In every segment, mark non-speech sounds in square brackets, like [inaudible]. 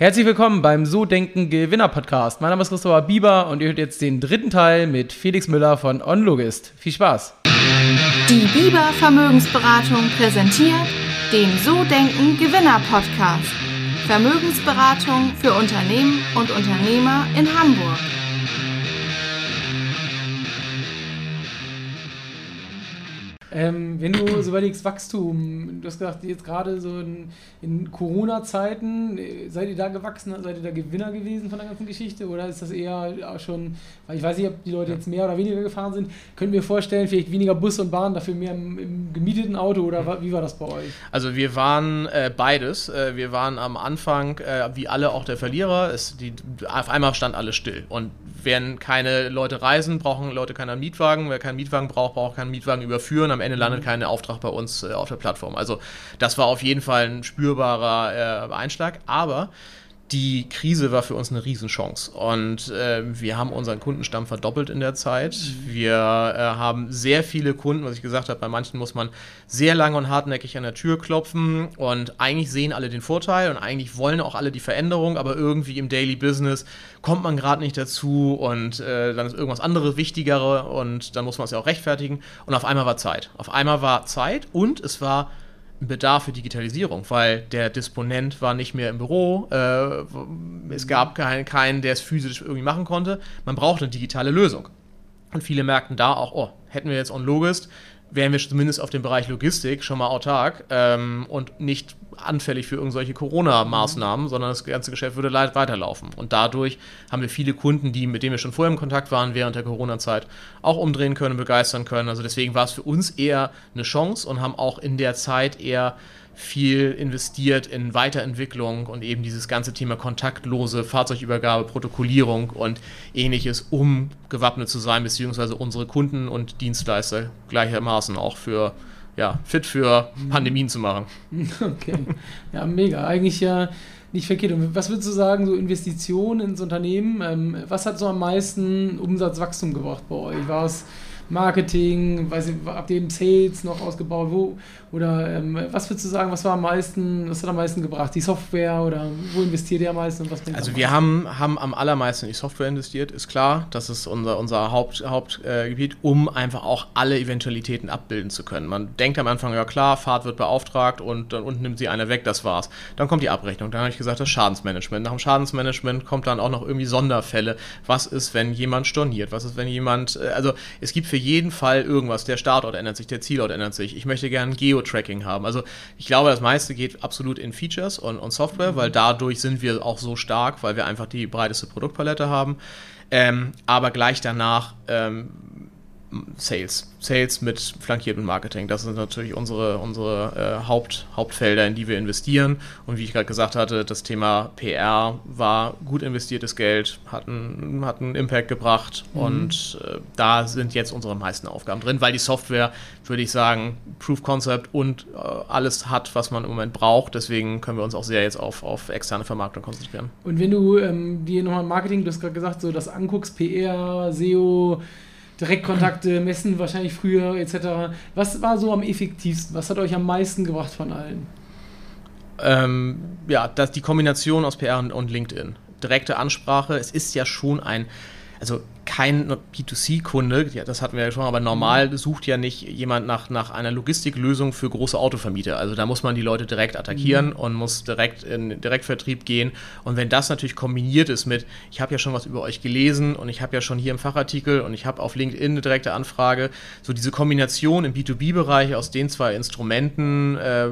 Herzlich willkommen beim So Denken Gewinner Podcast. Mein Name ist Christopher Bieber und ihr hört jetzt den dritten Teil mit Felix Müller von OnLogist. Viel Spaß! Die Bieber Vermögensberatung präsentiert den So Denken Gewinner Podcast. Vermögensberatung für Unternehmen und Unternehmer in Hamburg. Ähm, wenn du so überlegst, Wachstum, du hast gesagt, jetzt gerade so in, in Corona-Zeiten, äh, seid ihr da gewachsen, seid ihr da Gewinner gewesen von der ganzen Geschichte oder ist das eher schon, weil ich weiß nicht, ob die Leute jetzt mehr oder weniger gefahren sind, könnt ihr mir vorstellen, vielleicht weniger Bus und Bahn, dafür mehr im, im gemieteten Auto oder wie war das bei euch? Also wir waren äh, beides. Äh, wir waren am Anfang, äh, wie alle, auch der Verlierer. Es, die, auf einmal stand alles still und wenn keine Leute reisen, brauchen Leute keinen Mietwagen. Wer keinen Mietwagen braucht, braucht keinen Mietwagen überführen. Am Ende landet mhm. kein Auftrag bei uns äh, auf der Plattform. Also das war auf jeden Fall ein spürbarer äh, Einschlag. Aber die Krise war für uns eine Riesenchance. Und äh, wir haben unseren Kundenstamm verdoppelt in der Zeit. Wir äh, haben sehr viele Kunden, was ich gesagt habe, bei manchen muss man sehr lange und hartnäckig an der Tür klopfen. Und eigentlich sehen alle den Vorteil und eigentlich wollen auch alle die Veränderung, aber irgendwie im Daily Business kommt man gerade nicht dazu und äh, dann ist irgendwas anderes wichtigere und dann muss man es ja auch rechtfertigen. Und auf einmal war Zeit. Auf einmal war Zeit und es war Bedarf für Digitalisierung, weil der Disponent war nicht mehr im Büro, äh, es gab keinen, keinen, der es physisch irgendwie machen konnte. Man braucht eine digitale Lösung. Und viele merkten da auch, oh, hätten wir jetzt OnLogist, wären wir zumindest auf dem Bereich Logistik schon mal autark ähm, und nicht anfällig für irgendwelche Corona-Maßnahmen, mhm. sondern das ganze Geschäft würde weiterlaufen. Und dadurch haben wir viele Kunden, die, mit denen wir schon vorher im Kontakt waren, während der Corona-Zeit auch umdrehen können, begeistern können. Also deswegen war es für uns eher eine Chance und haben auch in der Zeit eher viel investiert in Weiterentwicklung und eben dieses ganze Thema kontaktlose Fahrzeugübergabe, Protokollierung und ähnliches, um gewappnet zu sein, beziehungsweise unsere Kunden und Dienstleister gleichermaßen auch für ja, fit für Pandemien zu machen. [laughs] Okay. Ja, mega. Eigentlich ja nicht verkehrt. Und was würdest du sagen, so Investitionen ins Unternehmen, ähm, was hat so am meisten Umsatzwachstum gebracht bei euch? War es Marketing, weiß ich, habt ihr Sales noch ausgebaut? Wo, oder ähm, was würdest du sagen, was war am meisten, was hat am meisten gebracht? Die Software oder wo investiert ihr am meisten und was Also wir haben, haben am allermeisten in die Software investiert, ist klar. Das ist unser, unser Hauptgebiet, Haupt, äh, um einfach auch alle Eventualitäten abbilden zu können. Man denkt am Anfang, ja klar, Fahrt wird beauftragt und dann unten nimmt sie einer weg, das war's. Dann kommt die Abrechnung, dann habe ich gesagt, das Schadensmanagement. Nach dem Schadensmanagement kommt dann auch noch irgendwie Sonderfälle. Was ist, wenn jemand storniert? Was ist, wenn jemand, äh, also es gibt für jeden Fall irgendwas. Der Startort ändert sich, der Zielort ändert sich. Ich möchte gerne Geo-Tracking haben. Also ich glaube, das meiste geht absolut in Features und, und Software, mhm. weil dadurch sind wir auch so stark, weil wir einfach die breiteste Produktpalette haben. Ähm, aber gleich danach ähm, Sales. Sales mit flankiertem Marketing. Das sind natürlich unsere, unsere äh, Haupt, Hauptfelder, in die wir investieren. Und wie ich gerade gesagt hatte, das Thema PR war gut investiertes Geld, hat einen, hat einen Impact gebracht mhm. und äh, da sind jetzt unsere meisten Aufgaben drin, weil die Software, würde ich sagen, Proof Concept und äh, alles hat, was man im Moment braucht. Deswegen können wir uns auch sehr jetzt auf, auf externe Vermarktung konzentrieren. Und wenn du ähm, dir nochmal Marketing, du hast gerade gesagt, so das anguckst, PR, SEO, Direktkontakte, Messen wahrscheinlich früher etc. Was war so am effektivsten? Was hat euch am meisten gebracht von allen? Ähm, ja, das, die Kombination aus PR und, und LinkedIn. Direkte Ansprache. Es ist ja schon ein, also kein B2C-Kunde, ja, das hatten wir ja schon, aber normal mhm. sucht ja nicht jemand nach, nach einer Logistiklösung für große Autovermieter. Also da muss man die Leute direkt attackieren mhm. und muss direkt in Direktvertrieb gehen. Und wenn das natürlich kombiniert ist mit, ich habe ja schon was über euch gelesen und ich habe ja schon hier im Fachartikel und ich habe auf LinkedIn eine direkte Anfrage, so diese Kombination im B2B-Bereich aus den zwei Instrumenten, äh,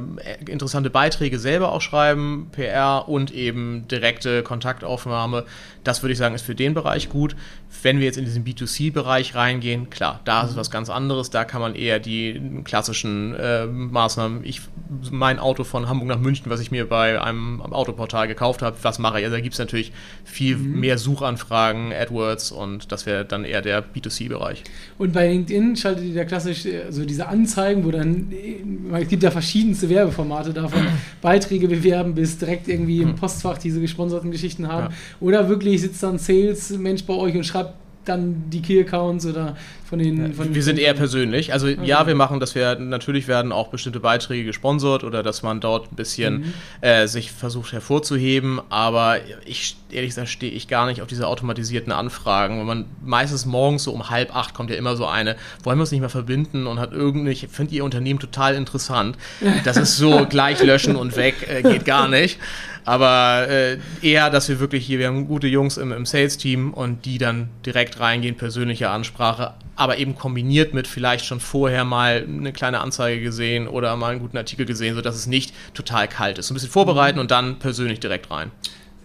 interessante Beiträge selber auch schreiben, PR und eben direkte Kontaktaufnahme, das würde ich sagen, ist für den Bereich gut. Wenn wir jetzt in diesen B2C-Bereich reingehen, klar, da ist es mhm. was ganz anderes. Da kann man eher die klassischen äh, Maßnahmen, ich, mein Auto von Hamburg nach München, was ich mir bei einem Autoportal gekauft habe, was mache ich? Also da gibt es natürlich viel mhm. mehr Suchanfragen, AdWords und das wäre dann eher der B2C-Bereich. Und bei LinkedIn schaltet ihr da klassisch also diese Anzeigen, wo dann, es gibt ja verschiedenste Werbeformate davon, [clears throat] Beiträge bewerben bis direkt irgendwie im mhm. Postfach diese gesponserten Geschichten haben. Ja. Oder wirklich sitzt dann Sales-Mensch bei euch und schreibt dann die Key-Accounts oder von den. Von wir sind eher persönlich. Also okay. ja, wir machen, dass wir natürlich werden auch bestimmte Beiträge gesponsert oder dass man dort ein bisschen mhm. äh, sich versucht hervorzuheben. Aber ich ehrlich gesagt stehe ich gar nicht auf diese automatisierten Anfragen. Wenn man meistens morgens so um halb acht kommt ja immer so eine, wollen wir uns nicht mehr verbinden und hat irgendwie, ich finde ihr Unternehmen total interessant. [laughs] Das ist so gleich löschen und weg, äh, geht gar nicht. Aber äh, eher, dass wir wirklich hier, wir haben gute Jungs im, im Sales-Team und die dann direkt reingehen, persönliche Ansprache, aber eben kombiniert mit vielleicht schon vorher mal eine kleine Anzeige gesehen oder mal einen guten Artikel gesehen, sodass es nicht total kalt ist. So ein bisschen vorbereiten und dann persönlich direkt rein.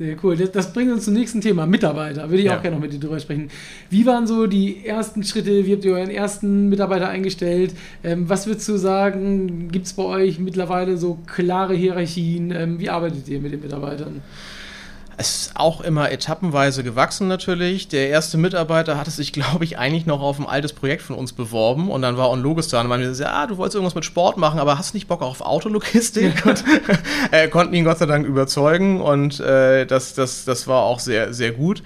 Sehr cool. Das, das, bringt uns zum nächsten Thema, Mitarbeiter. Würde ich ja. auch gerne noch mit dir drüber sprechen. Wie waren so die ersten Schritte? Wie habt ihr euren ersten Mitarbeiter eingestellt? Ähm, was würdest du sagen, gibt es bei euch mittlerweile so klare Hierarchien? Ähm, wie arbeitet ihr mit den Mitarbeitern? Es ist auch immer etappenweise gewachsen natürlich. Der erste Mitarbeiter hatte sich, [laughs] glaube ich, eigentlich noch auf ein altes Projekt von uns beworben und dann war Onlogis da und gesagt, ja, du wolltest irgendwas mit Sport machen, aber hast nicht Bock auf Autologistik? und [laughs] äh, konnten ihn Gott sei Dank überzeugen und äh, das, das, das war auch sehr, sehr gut.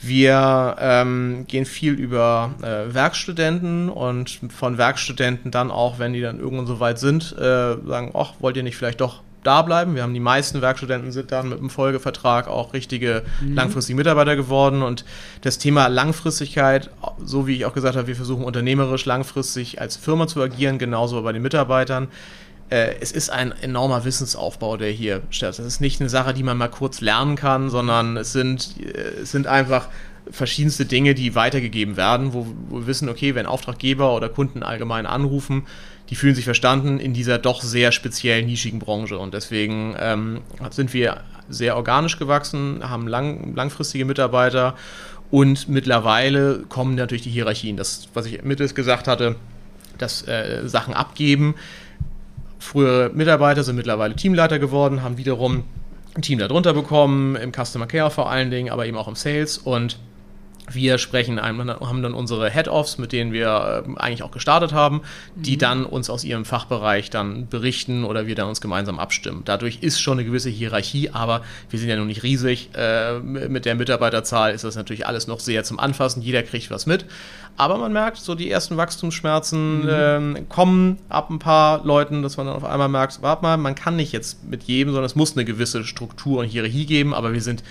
Wir ähm, gehen viel über äh, Werkstudenten und von Werkstudenten dann auch, wenn die dann irgendwann so weit sind, äh, sagen, ach, wollt ihr nicht vielleicht doch da bleiben. Wir haben die meisten Werkstudenten sind dann mit dem Folgevertrag auch richtige mhm. langfristige Mitarbeiter geworden. Und das Thema Langfristigkeit, so wie ich auch gesagt habe, wir versuchen unternehmerisch langfristig als Firma zu agieren, genauso bei den Mitarbeitern. Äh, es ist ein enormer Wissensaufbau, der hier statt. Das ist nicht eine Sache, die man mal kurz lernen kann, sondern es sind, äh, es sind einfach verschiedenste Dinge, die weitergegeben werden, wo, wo wir wissen, okay, wenn Auftraggeber oder Kunden allgemein anrufen, die fühlen sich verstanden in dieser doch sehr speziell nischigen Branche. Und deswegen ähm, sind wir sehr organisch gewachsen, haben lang, langfristige Mitarbeiter und mittlerweile kommen natürlich die Hierarchien. Das, was ich mittels gesagt hatte, dass äh, Sachen abgeben. Frühere Mitarbeiter sind mittlerweile Teamleiter geworden, haben wiederum ein Team darunter bekommen, im Customer Care vor allen Dingen, aber eben auch im Sales und wir sprechen, haben dann unsere Head-Offs, mit denen wir äh, eigentlich auch gestartet haben, die mhm. dann uns aus ihrem Fachbereich dann berichten oder wir dann uns gemeinsam abstimmen. Dadurch ist schon eine gewisse Hierarchie, aber wir sind ja noch nicht riesig. Äh, mit der Mitarbeiterzahl ist das natürlich alles noch sehr zum Anfassen. Jeder kriegt was mit. Aber man merkt, so die ersten Wachstumsschmerzen mhm. ähm, kommen ab ein paar Leuten, dass man dann auf einmal merkt, warte mal, man kann nicht jetzt mit jedem, sondern es muss eine gewisse Struktur und Hierarchie geben, aber wir sind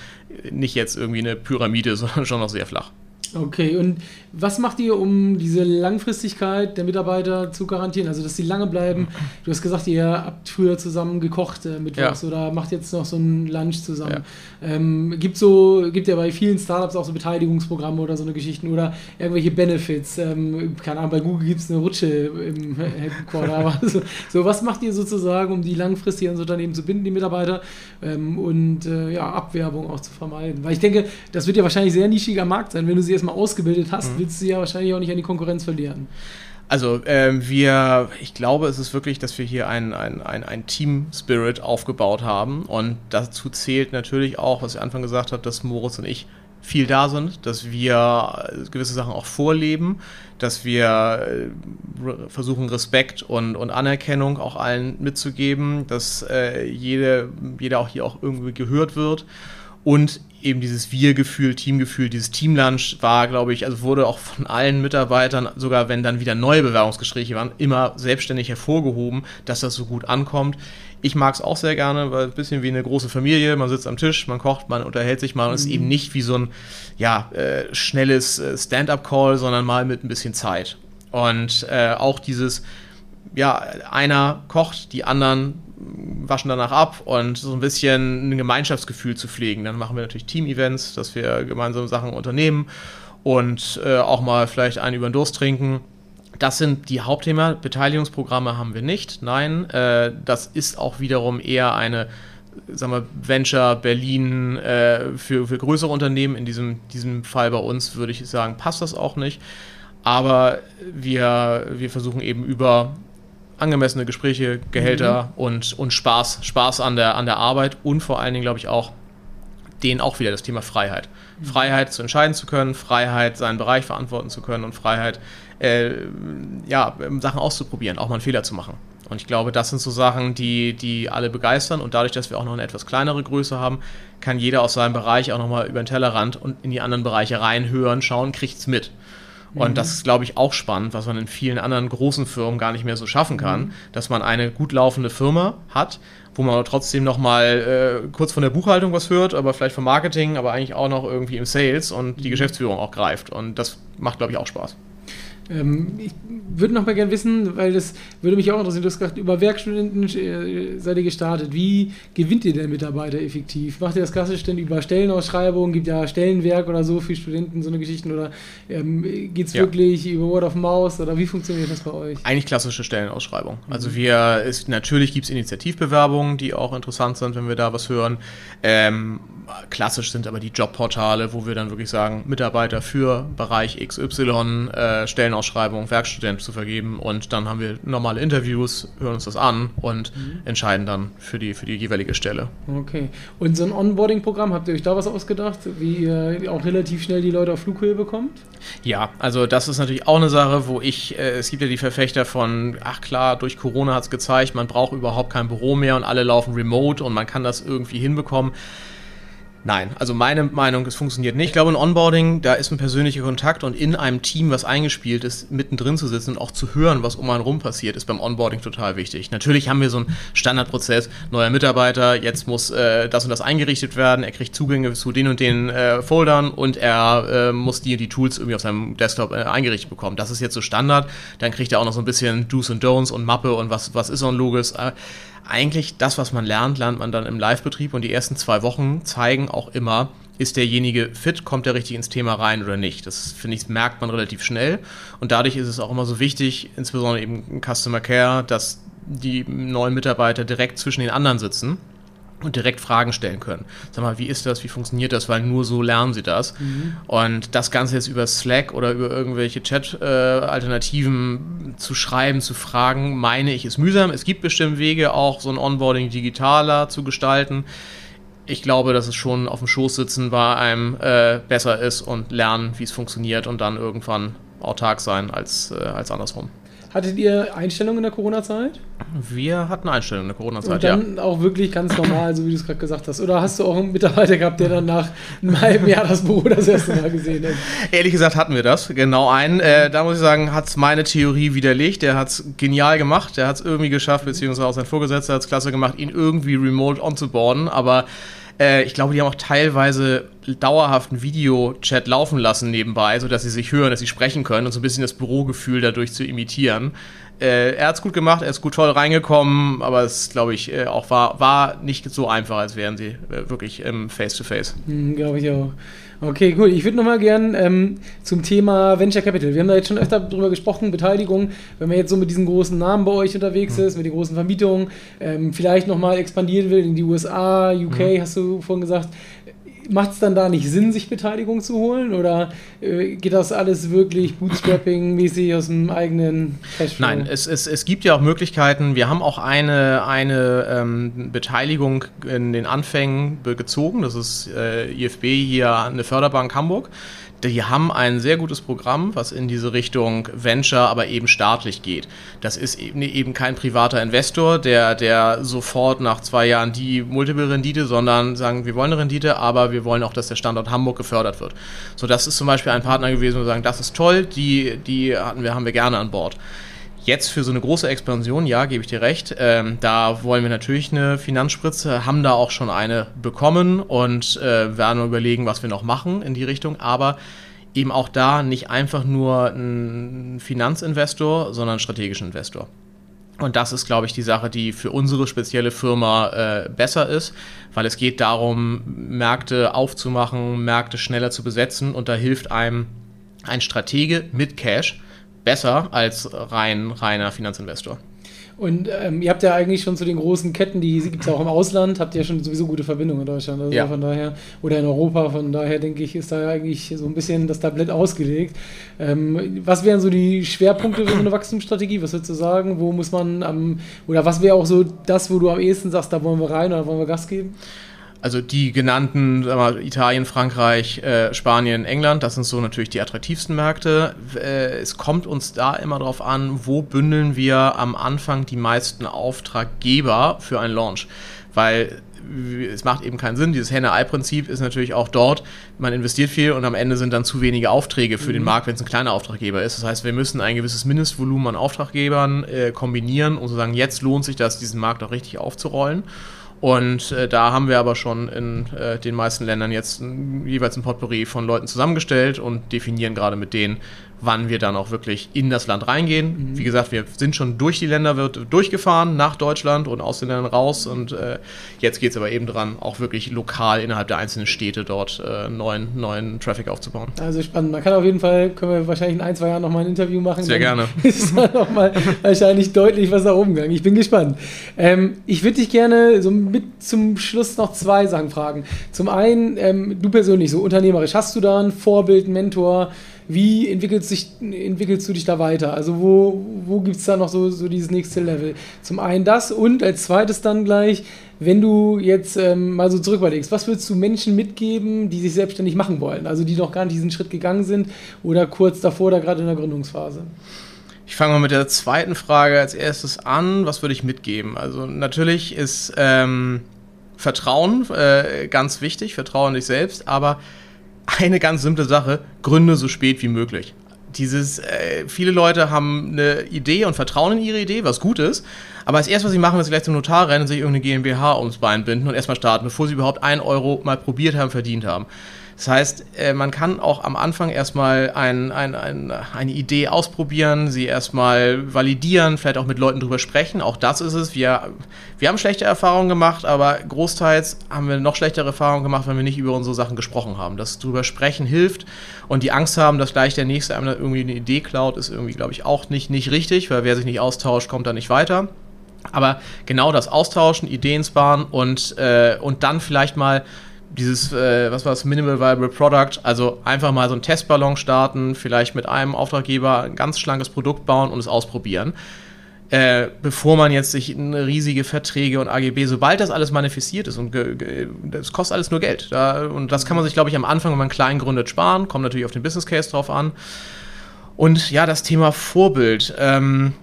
nicht jetzt irgendwie eine Pyramide, [laughs] sondern schon noch sehr flach. Okay, und was macht ihr, um diese Langfristigkeit der Mitarbeiter zu garantieren? Also, dass sie lange bleiben? Du hast gesagt, ihr habt früher zusammen gekocht äh, mittwochs ja. oder macht jetzt noch so ein Lunch zusammen. Ja. Ähm, gibt so, gibt ja bei vielen Startups auch so Beteiligungsprogramme oder so eine Geschichten oder irgendwelche Benefits. Ähm, keine Ahnung, bei Google gibt es eine Rutsche im Headquarter. aber [laughs] so, so, was macht ihr sozusagen, um die langfristig ans Unternehmen zu binden, die Mitarbeiter ähm, und äh, ja, Abwerbung auch zu vermeiden? Weil ich denke, das wird ja wahrscheinlich sehr nischiger Markt sein, wenn du sie erstmal ausgebildet hast, mhm. willst du ja wahrscheinlich auch nicht an die Konkurrenz verlieren. Also ähm, wir, ich glaube, es ist wirklich, dass wir hier ein, ein, ein, ein Team-Spirit aufgebaut haben und dazu zählt natürlich auch, was ich Anfang gesagt habe, dass Moritz und ich viel da sind, dass wir gewisse Sachen auch vorleben, dass wir äh, versuchen, Respekt und, und Anerkennung auch allen mitzugeben, dass äh, jede, jeder auch hier auch irgendwie gehört wird und eben dieses Wir-Gefühl, Teamgefühl, dieses Teamlunch war, glaube ich, also wurde auch von allen Mitarbeitern, sogar wenn dann wieder neue Bewerbungsgespräche waren, immer selbstständig hervorgehoben, dass das so gut ankommt. Ich mag es auch sehr gerne, weil ein bisschen wie eine große Familie, man sitzt am Tisch, man kocht, man unterhält sich mal und es ist eben mhm. nicht wie so ein ja, äh, schnelles äh, Stand-up-Call, sondern mal mit ein bisschen Zeit. Und äh, auch dieses, ja, einer kocht, die anderen waschen danach ab und so ein bisschen ein Gemeinschaftsgefühl zu pflegen. Dann machen wir natürlich Team-Events, dass wir gemeinsame Sachen unternehmen und äh, auch mal vielleicht einen über den Durst trinken. Das sind die Hauptthemen. Beteiligungsprogramme haben wir nicht. Nein, äh, das ist auch wiederum eher eine sagen wir, Venture Berlin äh, für, für größere Unternehmen. In diesem, diesem Fall bei uns würde ich sagen, passt das auch nicht. Aber wir, wir versuchen eben über angemessene Gespräche, Gehälter mhm. und, und Spaß, Spaß an der, an der Arbeit und vor allen Dingen, glaube ich, auch denen auch wieder das Thema Freiheit. Mhm. Freiheit zu entscheiden zu können, Freiheit seinen Bereich verantworten zu können und Freiheit, äh, ja, Sachen auszuprobieren, auch mal einen Fehler zu machen. Und ich glaube, das sind so Sachen, die, die alle begeistern. Und dadurch, dass wir auch noch eine etwas kleinere Größe haben, kann jeder aus seinem Bereich auch nochmal über den Tellerrand und in die anderen Bereiche reinhören, schauen, kriegt es mit. Und mhm. das ist, glaube ich, auch spannend, was man in vielen anderen großen Firmen gar nicht mehr so schaffen kann, mhm. dass man eine gut laufende Firma hat, wo man trotzdem noch mal äh, kurz von der Buchhaltung was hört, aber vielleicht vom Marketing, aber eigentlich auch noch irgendwie im Sales und die mhm. Geschäftsführung auch greift. Und das macht, glaube ich, auch Spaß. Ähm, ich würde noch mal gerne wissen, weil das würde mich auch interessieren, du hast gesagt, über Werkstudenten äh, seid ihr gestartet. Wie gewinnt ihr denn Mitarbeiter effektiv? Macht ihr das klassisch denn über Stellenausschreibungen? Gibt ja Stellenwerk oder so für Studenten, so eine Geschichten? Oder ähm, geht es ja. wirklich über Word of Mouse? Oder wie funktioniert das bei euch? Eigentlich klassische Stellenausschreibung. Also wir, ist, natürlich gibt es Initiativbewerbungen, die auch interessant sind, wenn wir da was hören. Ähm, klassisch sind aber die Jobportale, wo wir dann wirklich sagen, Mitarbeiter für Bereich XY, äh, Stellenausschreibung, Werkstudent zu vergeben und dann haben wir normale Interviews, hören uns das an und mhm. entscheiden dann für die, für die jeweilige Stelle. Okay. Und so ein Onboarding-Programm, habt ihr euch da was ausgedacht, wie ihr auch relativ schnell die Leute auf Flughöhe bekommt? Ja, also das ist natürlich auch eine Sache, wo ich, äh, es gibt ja die Verfechter von, ach klar, durch Corona hat es gezeigt, man braucht überhaupt kein Büro mehr und alle laufen remote und man kann das irgendwie hinbekommen. Nein, also meine Meinung, es funktioniert nicht. Ich glaube, ein Onboarding, da ist ein persönlicher Kontakt und in einem Team, was eingespielt ist, mittendrin zu sitzen und auch zu hören, was um einen rum passiert, ist beim Onboarding total wichtig. Natürlich haben wir so einen Standardprozess, neuer Mitarbeiter, jetzt muss äh, das und das eingerichtet werden, er kriegt Zugänge zu den und den äh, Foldern und er äh, muss die die Tools irgendwie auf seinem Desktop äh, eingerichtet bekommen. Das ist jetzt so Standard. Dann kriegt er auch noch so ein bisschen Do's und Don'ts und Mappe und was, was ist on Logos. Eigentlich das, was man lernt, lernt man dann im Live-Betrieb und die ersten zwei Wochen zeigen auch immer, ist derjenige fit, kommt er richtig ins Thema rein oder nicht. Das finde ich, merkt man relativ schnell und dadurch ist es auch immer so wichtig, insbesondere eben Customer Care, dass die neuen Mitarbeiter direkt zwischen den anderen sitzen und direkt Fragen stellen können. Sag mal, wie ist das, wie funktioniert das, weil nur so lernen sie das. Mhm. Und das Ganze jetzt über Slack oder über irgendwelche Chat-Alternativen äh, zu schreiben, zu fragen, meine ich, ist mühsam. Es gibt bestimmt Wege, auch so ein Onboarding digitaler zu gestalten. Ich glaube, dass es schon auf dem Schoß sitzen bei einem äh, besser ist und lernen, wie es funktioniert und dann irgendwann autark sein als, äh, als andersrum. Hattet ihr Einstellungen in der Corona-Zeit? Wir hatten Einstellungen in der Corona-Zeit, ja. Und dann auch wirklich ganz normal, so wie du es gerade gesagt hast. Oder hast du auch einen Mitarbeiter gehabt, der dann nach einem halben Jahr das Büro das erste Mal gesehen hat? Ehrlich gesagt hatten wir das, genau einen. Äh, da muss ich sagen, hat es meine Theorie widerlegt. Der hat es genial gemacht. Der hat es irgendwie geschafft, beziehungsweise auch sein Vorgesetzter hat es klasse gemacht, ihn irgendwie remote onzuboarden. Aber äh, ich glaube, die haben auch teilweise dauerhaften Videochat laufen lassen nebenbei, sodass sie sich hören, dass sie sprechen können und so ein bisschen das Bürogefühl dadurch zu imitieren. Äh, er es gut gemacht, er ist gut toll reingekommen, aber es, glaube ich, äh, auch war, war nicht so einfach, als wären sie äh, wirklich im Face-to-Face. -face. Hm, glaube ich auch. Okay, gut. Ich würde nochmal gern ähm, zum Thema Venture Capital. Wir haben da jetzt schon öfter drüber gesprochen, Beteiligung. Wenn man jetzt so mit diesen großen Namen bei euch unterwegs mhm. ist, mit den großen Vermietungen, ähm, vielleicht nochmal expandieren will in die USA, UK, mhm. hast du vorhin gesagt macht es dann da nicht Sinn, sich Beteiligung zu holen? Oder äh, geht das alles wirklich Bootstrapping-mäßig aus dem eigenen Cashflow? Nein, es, es, es gibt ja auch Möglichkeiten. Wir haben auch eine, eine ähm, Beteiligung in den Anfängen gezogen. Das ist äh, IFB hier eine Förderbank Hamburg die haben ein sehr gutes Programm, was in diese Richtung Venture, aber eben staatlich geht. Das ist eben kein privater Investor, der, der sofort nach zwei Jahren die Multiple-Rendite, sondern sagen, wir wollen eine Rendite, aber wir wollen auch, dass der Standort Hamburg gefördert wird. So, das ist zum Beispiel ein Partner gewesen, wo wir sagen, das ist toll, die, die hatten wir, haben wir gerne an Bord. Jetzt für so eine große Expansion, ja, gebe ich dir recht. Ähm, da wollen wir natürlich eine Finanzspritze, haben da auch schon eine bekommen und äh, werden überlegen, was wir noch machen in die Richtung. Aber eben auch da nicht einfach nur ein Finanzinvestor, sondern ein strategischen Investor. Und das ist, glaube ich, die Sache, die für unsere spezielle Firma äh, besser ist, weil es geht darum, Märkte aufzumachen, Märkte schneller zu besetzen und da hilft einem ein Stratege mit Cash, besser als rein reiner Finanzinvestor. Und ähm, ihr habt ja eigentlich schon zu den großen Ketten, die gibt es auch im Ausland, habt ihr ja schon sowieso gute Verbindungen in Deutschland. Also ja. von daher, oder in Europa, von daher denke ich, ist da ja eigentlich so ein bisschen das Tablett ausgelegt. Ähm, was wären so die Schwerpunkte für so eine Wachstumsstrategie? Was würdest du sagen? Wo muss man am, oder was wäre auch so das, wo du am ehesten sagst, da wollen wir rein oder wollen wir Gas geben? Also die genannten mal, Italien, Frankreich, äh, Spanien, England, das sind so natürlich die attraktivsten Märkte. Äh, es kommt uns da immer darauf an, wo bündeln wir am Anfang die meisten Auftraggeber für einen Launch. Weil es macht eben keinen Sinn. Dieses Henne-Ei-Prinzip ist natürlich auch dort, man investiert viel und am Ende sind dann zu wenige Aufträge für mhm. den Markt, wenn es ein kleiner Auftraggeber ist. Das heißt, wir müssen ein gewisses Mindestvolumen an Auftraggebern äh, kombinieren, um zu sagen, jetzt lohnt sich das, diesen Markt auch richtig aufzurollen. Und äh, da haben wir aber schon in äh, den meisten Ländern jetzt jeweils ein Potpourri von Leuten zusammengestellt und definieren gerade mit denen, wann wir dann auch wirklich in das Land reingehen. Mhm. Wie gesagt, wir sind schon durch die Länder wird durchgefahren, nach Deutschland und aus den Ländern raus. Und äh, jetzt geht es aber eben dran, auch wirklich lokal innerhalb der einzelnen Städte dort äh, neuen, neuen Traffic aufzubauen. Also spannend. Man kann auf jeden Fall, können wir wahrscheinlich in ein, zwei Jahren nochmal ein Interview machen. Sehr gerne. [laughs] Ist dann nochmal wahrscheinlich deutlich was da oben gegangen. Ich bin gespannt. Ähm, ich würde dich gerne so mit zum Schluss noch zwei Sachen fragen. Zum einen, ähm, du persönlich, so unternehmerisch, hast du da ein Vorbild, Mentor, wie entwickelst, dich, entwickelst du dich da weiter? Also wo, wo gibt es da noch so, so dieses nächste Level? Zum einen das und als zweites dann gleich, wenn du jetzt ähm, mal so zurück überlegst, was würdest du Menschen mitgeben, die sich selbstständig machen wollen? Also die noch gar nicht diesen Schritt gegangen sind oder kurz davor oder gerade in der Gründungsphase? Ich fange mal mit der zweiten Frage als erstes an. Was würde ich mitgeben? Also natürlich ist ähm, Vertrauen äh, ganz wichtig, Vertrauen in dich selbst, aber eine ganz simple Sache, gründe so spät wie möglich. Dieses, äh, viele Leute haben eine Idee und vertrauen in ihre Idee, was gut ist, aber als erstes, was sie machen, ist vielleicht zum Notar rennen und sich irgendeine GmbH ums Bein binden und erstmal starten, bevor sie überhaupt einen Euro mal probiert haben, verdient haben. Das heißt, äh, man kann auch am Anfang erstmal ein, ein, ein, eine Idee ausprobieren, sie erstmal validieren, vielleicht auch mit Leuten drüber sprechen. Auch das ist es. Wir, wir haben schlechte Erfahrungen gemacht, aber großteils haben wir noch schlechtere Erfahrungen gemacht, wenn wir nicht über unsere Sachen gesprochen haben. Das drüber sprechen hilft und die Angst haben, dass gleich der Nächste einem irgendwie eine Idee klaut, ist irgendwie, glaube ich, auch nicht, nicht richtig, weil wer sich nicht austauscht, kommt da nicht weiter. Aber genau das Austauschen, Ideen sparen und, äh, und dann vielleicht mal dieses, äh, was war das, Minimal Viable Product, also einfach mal so einen Testballon starten, vielleicht mit einem Auftraggeber ein ganz schlankes Produkt bauen und es ausprobieren. Äh, bevor man jetzt sich in riesige Verträge und AGB, sobald das alles manifestiert ist und das kostet alles nur Geld. Da, und das kann man sich, glaube ich, am Anfang, wenn man klein gründet, sparen. Kommt natürlich auf den Business Case drauf an. Und ja, das Thema Vorbild. Ähm,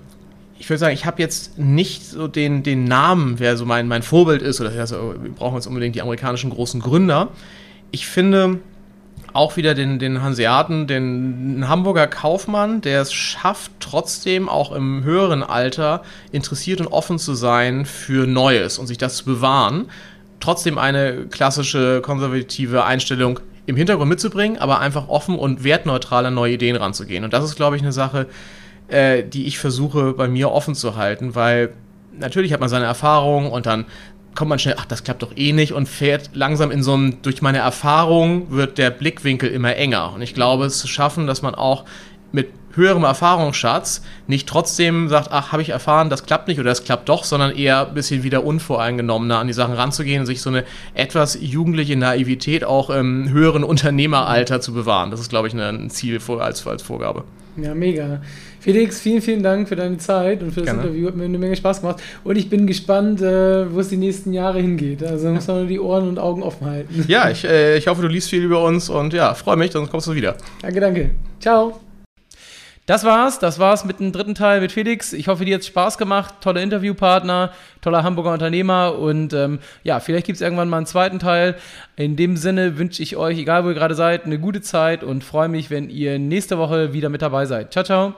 ich würde sagen, ich habe jetzt nicht so den, den Namen, wer so mein, mein Vorbild ist, oder also, wir brauchen jetzt unbedingt die amerikanischen großen Gründer. Ich finde auch wieder den, den Hanseaten, den Hamburger Kaufmann, der es schafft, trotzdem auch im höheren Alter interessiert und offen zu sein für Neues und sich das zu bewahren. Trotzdem eine klassische konservative Einstellung im Hintergrund mitzubringen, aber einfach offen und wertneutral an neue Ideen ranzugehen. Und das ist, glaube ich, eine Sache, äh, die ich versuche bei mir offen zu halten, weil natürlich hat man seine Erfahrungen und dann kommt man schnell, ach, das klappt doch eh nicht und fährt langsam in so einem, durch meine Erfahrung wird der Blickwinkel immer enger. Und ich glaube, es zu schaffen, dass man auch mit höherem Erfahrungsschatz nicht trotzdem sagt, ach, habe ich erfahren, das klappt nicht oder das klappt doch, sondern eher ein bisschen wieder unvoreingenommener an die Sachen ranzugehen und sich so eine etwas jugendliche Naivität auch im höheren Unternehmeralter zu bewahren. Das ist, glaube ich, ein Ziel als, als Vorgabe. Ja, mega. Felix, vielen, vielen Dank für deine Zeit und für das Gerne. Interview. Hat mir eine Menge Spaß gemacht. Und ich bin gespannt, äh, wo es die nächsten Jahre hingeht. Also muss man nur die Ohren und Augen offen halten. Ja, ich, äh, ich hoffe, du liest viel über uns und ja, freue mich, dann kommst du wieder. Danke, danke. Ciao. Das war's, das war's mit dem dritten Teil mit Felix. Ich hoffe, dir hat's Spaß gemacht. Toller Interviewpartner, toller Hamburger Unternehmer und ähm, ja, vielleicht gibt's irgendwann mal einen zweiten Teil. In dem Sinne wünsche ich euch, egal wo ihr gerade seid, eine gute Zeit und freue mich, wenn ihr nächste Woche wieder mit dabei seid. Ciao, ciao.